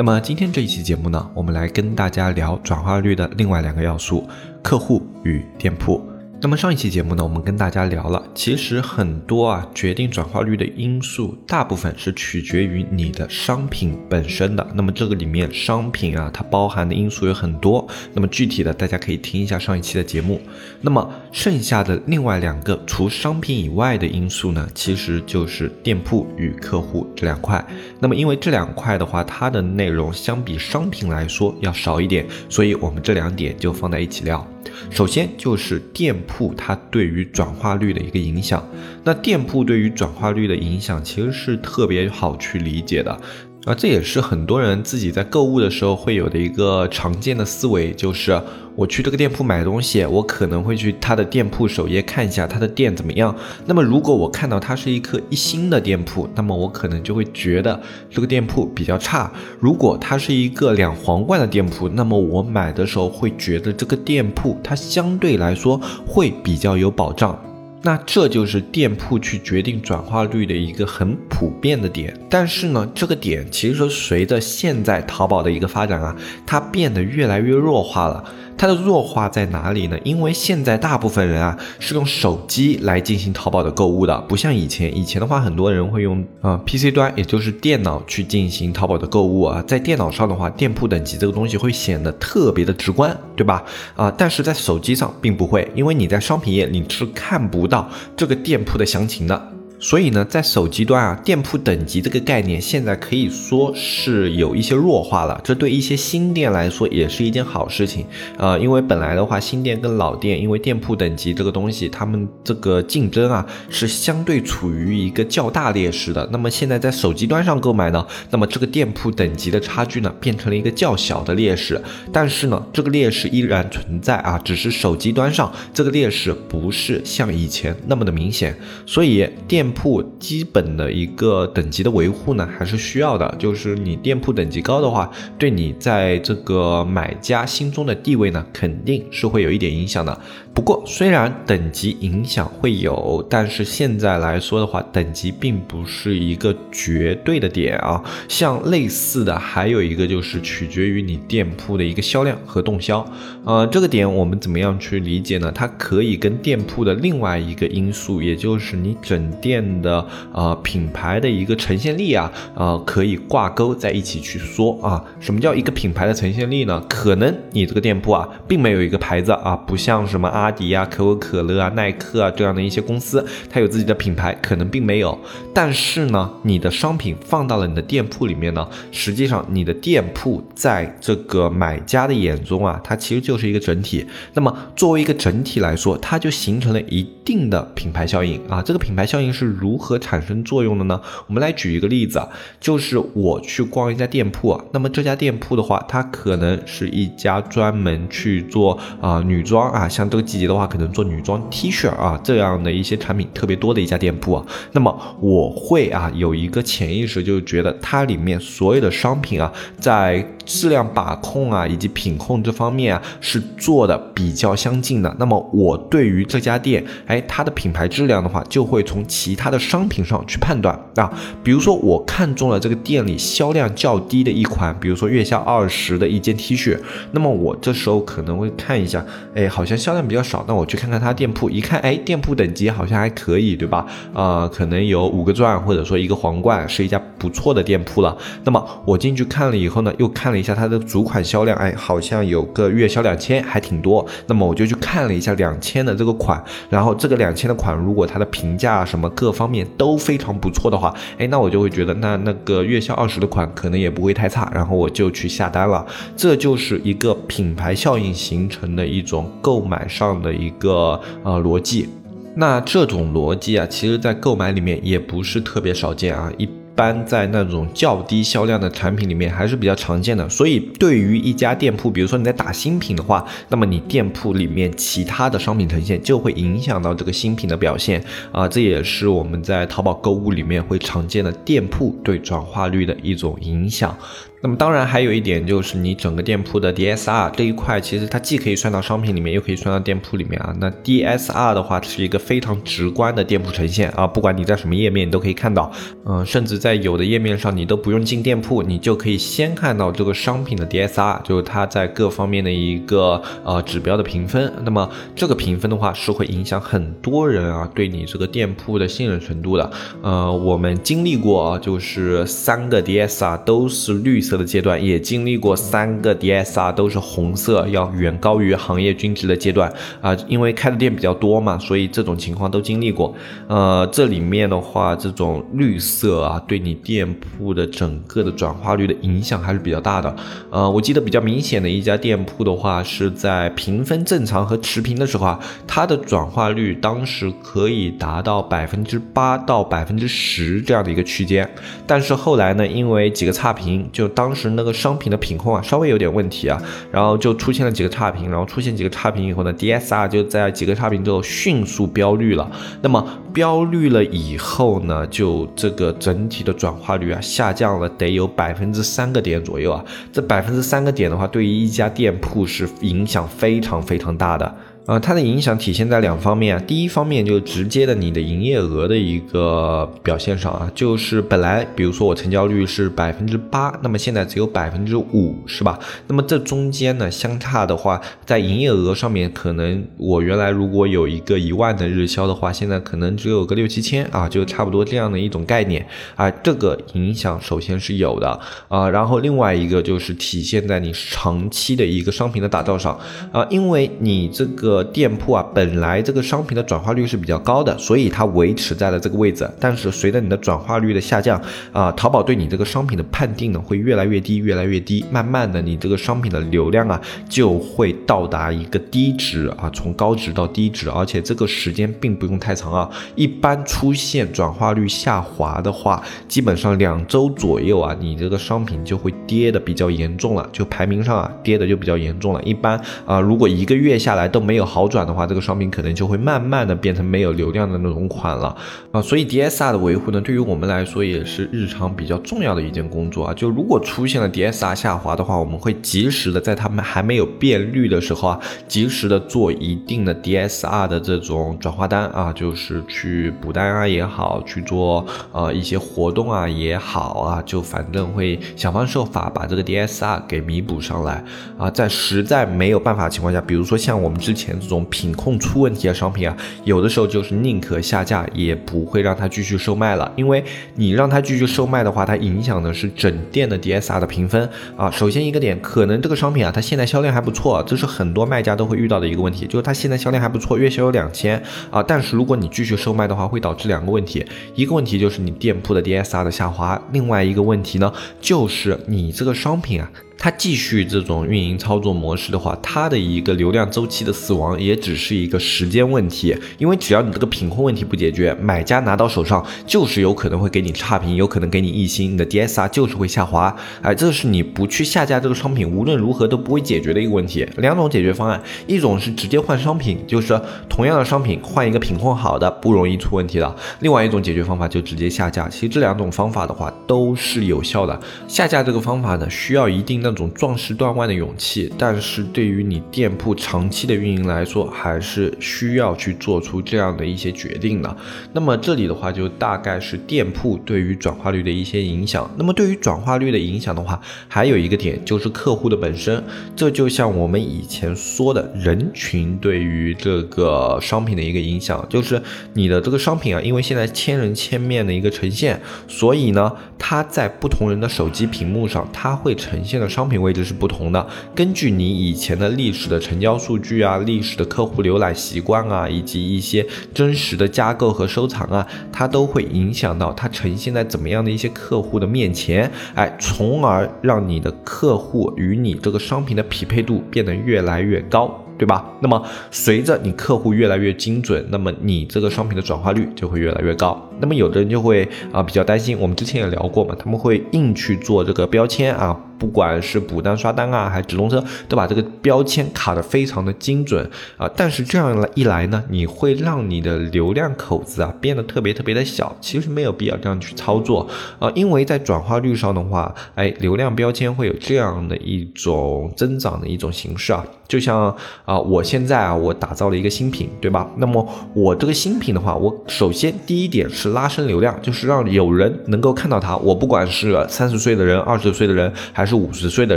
那么今天这一期节目呢，我们来跟大家聊转化率的另外两个要素：客户与店铺。那么上一期节目呢，我们跟大家聊了，其实很多啊决定转化率的因素，大部分是取决于你的商品本身的。那么这个里面商品啊，它包含的因素有很多。那么具体的，大家可以听一下上一期的节目。那么剩下的另外两个除商品以外的因素呢，其实就是店铺与客户这两块。那么因为这两块的话，它的内容相比商品来说要少一点，所以我们这两点就放在一起聊。首先就是店铺它对于转化率的一个影响。那店铺对于转化率的影响其实是特别好去理解的。啊，这也是很多人自己在购物的时候会有的一个常见的思维，就是我去这个店铺买东西，我可能会去他的店铺首页看一下他的店怎么样。那么如果我看到它是一颗一星的店铺，那么我可能就会觉得这个店铺比较差。如果它是一个两皇冠的店铺，那么我买的时候会觉得这个店铺它相对来说会比较有保障。那这就是店铺去决定转化率的一个很普遍的点，但是呢，这个点其实随着现在淘宝的一个发展啊，它变得越来越弱化了。它的弱化在哪里呢？因为现在大部分人啊是用手机来进行淘宝的购物的，不像以前。以前的话，很多人会用啊 PC 端，也就是电脑去进行淘宝的购物啊。在电脑上的话，店铺等级这个东西会显得特别的直观，对吧？啊，但是在手机上并不会，因为你在商品页你是看不到这个店铺的详情的。所以呢，在手机端啊，店铺等级这个概念现在可以说是有一些弱化了。这对一些新店来说也是一件好事情，呃，因为本来的话，新店跟老店，因为店铺等级这个东西，他们这个竞争啊是相对处于一个较大劣势的。那么现在在手机端上购买呢，那么这个店铺等级的差距呢变成了一个较小的劣势。但是呢，这个劣势依然存在啊，只是手机端上这个劣势不是像以前那么的明显。所以店铺基本的一个等级的维护呢，还是需要的。就是你店铺等级高的话，对你在这个买家心中的地位呢，肯定是会有一点影响的。不过，虽然等级影响会有，但是现在来说的话，等级并不是一个绝对的点啊。像类似的，还有一个就是取决于你店铺的一个销量和动销。呃，这个点我们怎么样去理解呢？它可以跟店铺的另外一个因素，也就是你整店的呃品牌的一个呈现力啊，呃，可以挂钩在一起去说啊。什么叫一个品牌的呈现力呢？可能你这个店铺啊，并没有一个牌子啊，不像什么阿。迪啊，可口可乐啊，耐克啊这样的一些公司，它有自己的品牌，可能并没有。但是呢，你的商品放到了你的店铺里面呢，实际上你的店铺在这个买家的眼中啊，它其实就是一个整体。那么作为一个整体来说，它就形成了一定的品牌效应啊。这个品牌效应是如何产生作用的呢？我们来举一个例子啊，就是我去逛一家店铺，那么这家店铺的话，它可能是一家专门去做啊女装啊，像这个季节。的话，可能做女装 T 恤啊这样的一些产品特别多的一家店铺啊，那么我会啊有一个潜意识，就觉得它里面所有的商品啊，在质量把控啊以及品控这方面啊是做的比较相近的。那么我对于这家店，哎，它的品牌质量的话，就会从其他的商品上去判断啊。比如说我看中了这个店里销量较低的一款，比如说月销二十的一件 T 恤，那么我这时候可能会看一下，哎，好像销量比较。少，那我去看看他店铺，一看，哎，店铺等级好像还可以，对吧？啊，可能有五个钻或者说一个皇冠，是一家不错的店铺了。那么我进去看了以后呢，又看了一下它的主款销量，哎，好像有个月销两千，还挺多。那么我就去看了一下两千的这个款，然后这个两千的款，如果它的评价什么各方面都非常不错的话，哎，那我就会觉得那那个月销二十的款可能也不会太差，然后我就去下单了。这就是一个品牌效应形成的一种购买上。样的一个呃逻辑，那这种逻辑啊，其实在购买里面也不是特别少见啊。一般在那种较低销量的产品里面还是比较常见的。所以对于一家店铺，比如说你在打新品的话，那么你店铺里面其他的商品呈现就会影响到这个新品的表现啊，这也是我们在淘宝购物里面会常见的店铺对转化率的一种影响。那么当然还有一点就是你整个店铺的 DSR 这一块，其实它既可以算到商品里面，又可以算到店铺里面啊。那 DSR 的话是一个非常直观的店铺呈现啊，不管你在什么页面，你都可以看到。嗯，甚至在有的页面上，你都不用进店铺，你就可以先看到这个商品的 DSR，就是它在各方面的一个呃指标的评分。那么这个评分的话，是会影响很多人啊对你这个店铺的信任程度的。呃，我们经历过啊，就是三个 DSR 都是绿色。色的阶段也经历过三个 DSR 都是红色，要远高于行业均值的阶段啊，因为开的店比较多嘛，所以这种情况都经历过。呃，这里面的话，这种绿色啊，对你店铺的整个的转化率的影响还是比较大的。呃，我记得比较明显的一家店铺的话，是在评分正常和持平的时候啊，它的转化率当时可以达到百分之八到百分之十这样的一个区间，但是后来呢，因为几个差评就。当时那个商品的品控啊，稍微有点问题啊，然后就出现了几个差评，然后出现几个差评以后呢，DSR 就在几个差评之后迅速标绿了。那么标绿了以后呢，就这个整体的转化率啊下降了，得有百分之三个点左右啊。这百分之三个点的话，对于一家店铺是影响非常非常大的。呃，它的影响体现在两方面啊。第一方面就直接的你的营业额的一个表现上啊，就是本来比如说我成交率是百分之八，那么现在只有百分之五，是吧？那么这中间呢相差的话，在营业额上面，可能我原来如果有一个一万的日销的话，现在可能只有个六七千啊，就差不多这样的一种概念啊。这个影响首先是有的啊，然后另外一个就是体现在你长期的一个商品的打造上啊，因为你这个。店铺啊，本来这个商品的转化率是比较高的，所以它维持在了这个位置。但是随着你的转化率的下降啊，淘宝对你这个商品的判定呢会越来越低，越来越低。慢慢的，你这个商品的流量啊就会到达一个低值啊，从高值到低值，而且这个时间并不用太长啊。一般出现转化率下滑的话，基本上两周左右啊，你这个商品就会跌的比较严重了，就排名上啊跌的就比较严重了。一般啊，如果一个月下来都没有。有好转的话，这个商品可能就会慢慢的变成没有流量的那种款了啊，所以 DSR 的维护呢，对于我们来说也是日常比较重要的一件工作啊。就如果出现了 DSR 下滑的话，我们会及时的在他们还没有变绿的时候啊，及时的做一定的 DSR 的这种转化单啊，就是去补单啊也好，去做呃一些活动啊也好啊，就反正会想方设法把这个 DSR 给弥补上来啊。在实在没有办法情况下，比如说像我们之前前。这种品控出问题的商品啊，有的时候就是宁可下架，也不会让它继续售卖了。因为你让它继续售卖的话，它影响的是整店的 DSR 的评分啊。首先一个点，可能这个商品啊，它现在销量还不错，这是很多卖家都会遇到的一个问题，就是它现在销量还不错，月销有两千啊。但是如果你继续售卖的话，会导致两个问题，一个问题就是你店铺的 DSR 的下滑，另外一个问题呢，就是你这个商品啊。它继续这种运营操作模式的话，它的一个流量周期的死亡也只是一个时间问题，因为只要你这个品控问题不解决，买家拿到手上就是有可能会给你差评，有可能给你一星，你的 DSR 就是会下滑。哎，这是你不去下架这个商品，无论如何都不会解决的一个问题。两种解决方案，一种是直接换商品，就是同样的商品换一个品控好的，不容易出问题的；另外一种解决方法就直接下架。其实这两种方法的话都是有效的。下架这个方法呢，需要一定的。那种壮士断腕的勇气，但是对于你店铺长期的运营来说，还是需要去做出这样的一些决定的。那么这里的话，就大概是店铺对于转化率的一些影响。那么对于转化率的影响的话，还有一个点就是客户的本身。这就像我们以前说的人群对于这个商品的一个影响，就是你的这个商品啊，因为现在千人千面的一个呈现，所以呢，它在不同人的手机屏幕上，它会呈现的商。商品位置是不同的，根据你以前的历史的成交数据啊、历史的客户浏览习惯啊，以及一些真实的加购和收藏啊，它都会影响到它呈现在怎么样的一些客户的面前，哎，从而让你的客户与你这个商品的匹配度变得越来越高。对吧？那么随着你客户越来越精准，那么你这个商品的转化率就会越来越高。那么有的人就会啊比较担心，我们之前也聊过嘛，他们会硬去做这个标签啊。不管是补单刷单啊，还是直通车，都把这个标签卡得非常的精准啊。但是这样一来呢，你会让你的流量口子啊变得特别特别的小。其实没有必要这样去操作啊，因为在转化率上的话，哎，流量标签会有这样的一种增长的一种形式啊。就像啊，我现在啊，我打造了一个新品，对吧？那么我这个新品的话，我首先第一点是拉升流量，就是让有人能够看到它。我不管是三十岁的人、二十岁的人，还是五十岁的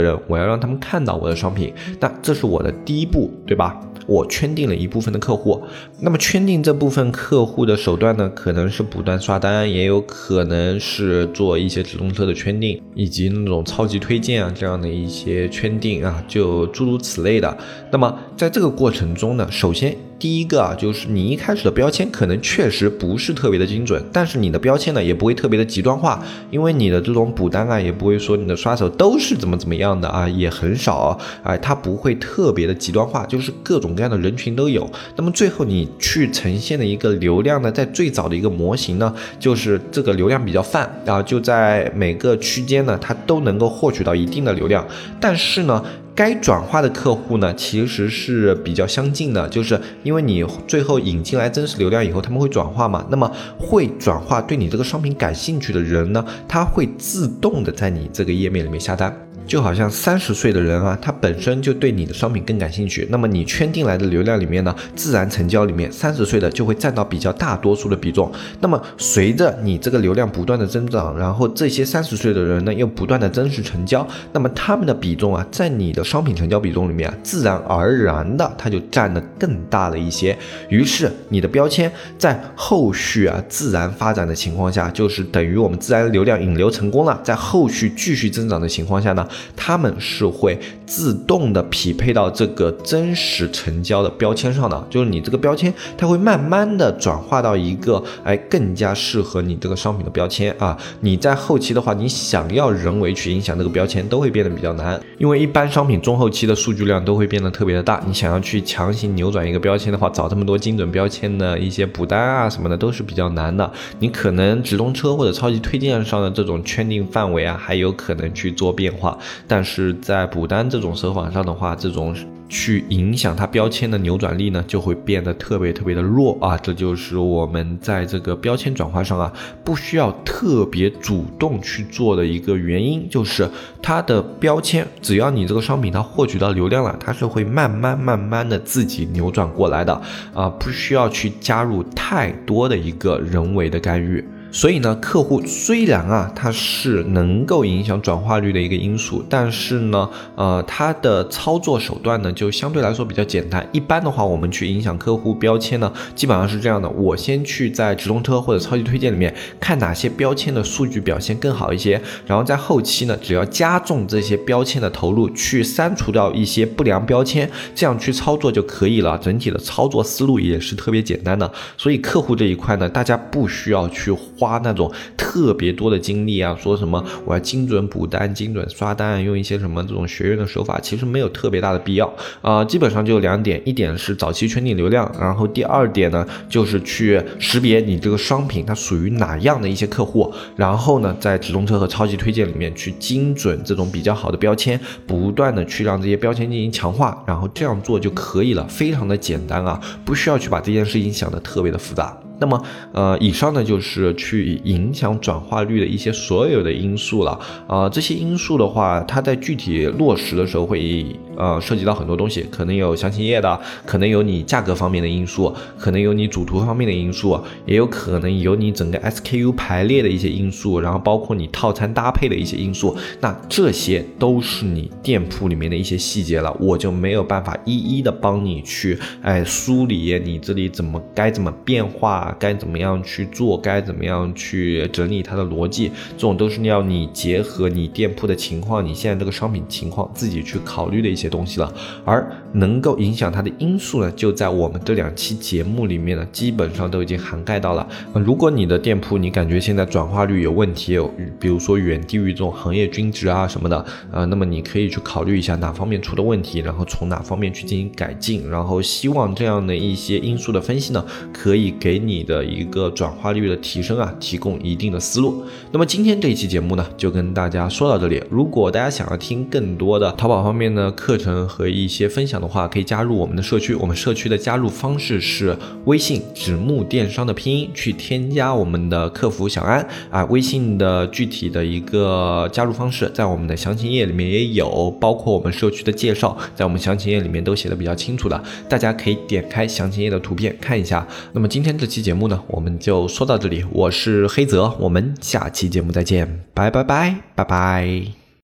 人，我要让他们看到我的商品。那这是我的第一步，对吧？我圈定了一部分的客户，那么圈定这部分客户的手段呢，可能是不断刷单，也有可能是做一些直通车的圈定，以及那种超级推荐啊这样的一些圈定啊，就诸如此类的。那么在这个过程中呢，首先。第一个啊，就是你一开始的标签可能确实不是特别的精准，但是你的标签呢也不会特别的极端化，因为你的这种补单啊也不会说你的刷手都是怎么怎么样的啊，也很少啊，它不会特别的极端化，就是各种各样的人群都有。那么最后你去呈现的一个流量呢，在最早的一个模型呢，就是这个流量比较泛啊，就在每个区间呢，它都能够获取到一定的流量，但是呢。该转化的客户呢，其实是比较相近的，就是因为你最后引进来真实流量以后，他们会转化嘛，那么会转化对你这个商品感兴趣的人呢，他会自动的在你这个页面里面下单。就好像三十岁的人啊，他本身就对你的商品更感兴趣，那么你圈定来的流量里面呢，自然成交里面三十岁的就会占到比较大多数的比重。那么随着你这个流量不断的增长，然后这些三十岁的人呢又不断的真实成交，那么他们的比重啊，在你的商品成交比重里面啊，自然而然的它就占的更大了一些。于是你的标签在后续啊自然发展的情况下，就是等于我们自然流量引流成功了，在后续继续增长的情况下呢。他们是会自动的匹配到这个真实成交的标签上的，就是你这个标签，它会慢慢的转化到一个哎更加适合你这个商品的标签啊。你在后期的话，你想要人为去影响这个标签，都会变得比较难，因为一般商品中后期的数据量都会变得特别的大，你想要去强行扭转一个标签的话，找这么多精准标签的一些补单啊什么的都是比较难的。你可能直通车或者超级推荐上的这种圈定范围啊，还有可能去做变化。但是在补单这种手法上的话，这种去影响它标签的扭转力呢，就会变得特别特别的弱啊！这就是我们在这个标签转化上啊，不需要特别主动去做的一个原因，就是它的标签，只要你这个商品它获取到流量了，它是会慢慢慢慢的自己扭转过来的啊，不需要去加入太多的一个人为的干预。所以呢，客户虽然啊，它是能够影响转化率的一个因素，但是呢，呃，它的操作手段呢就相对来说比较简单。一般的话，我们去影响客户标签呢，基本上是这样的：我先去在直通车或者超级推荐里面看哪些标签的数据表现更好一些，然后在后期呢，只要加重这些标签的投入，去删除掉一些不良标签，这样去操作就可以了。整体的操作思路也是特别简单的。所以客户这一块呢，大家不需要去。花那种特别多的精力啊，说什么我要精准补单、精准刷单，用一些什么这种学院的手法，其实没有特别大的必要啊。基本上就两点，一点是早期圈定流量，然后第二点呢，就是去识别你这个商品它属于哪样的一些客户，然后呢，在直通车和超级推荐里面去精准这种比较好的标签，不断的去让这些标签进行强化，然后这样做就可以了，非常的简单啊，不需要去把这件事情想的特别的复杂。那么，呃，以上呢就是去影响转化率的一些所有的因素了啊。这些因素的话，它在具体落实的时候会呃涉及到很多东西，可能有详情页的，可能有你价格方面的因素，可能有你主图方面的因素，也有可能有你整个 SKU 排列的一些因素，然后包括你套餐搭配的一些因素。那这些都是你店铺里面的一些细节了，我就没有办法一一的帮你去哎梳理你这里怎么该怎么变化。该怎么样去做？该怎么样去整理它的逻辑？这种都是要你结合你店铺的情况，你现在这个商品情况自己去考虑的一些东西了。而能够影响它的因素呢，就在我们这两期节目里面呢，基本上都已经涵盖到了。如果你的店铺你感觉现在转化率有问题，有比如说远低于这种行业均值啊什么的，呃，那么你可以去考虑一下哪方面出的问题，然后从哪方面去进行改进，然后希望这样的一些因素的分析呢，可以给你。你的一个转化率的提升啊提供一定的思路。那么今天这一期节目呢，就跟大家说到这里。如果大家想要听更多的淘宝方面的课程和一些分享的话，可以加入我们的社区。我们社区的加入方式是微信纸木电商的拼音去添加我们的客服小安啊，微信的具体的一个加入方式在我们的详情页里面也有，包括我们社区的介绍，在我们详情页里面都写的比较清楚的，大家可以点开详情页的图片看一下。那么今天这期节目呢，我们就说到这里。我是黑泽，我们下期节目再见，拜拜拜拜拜。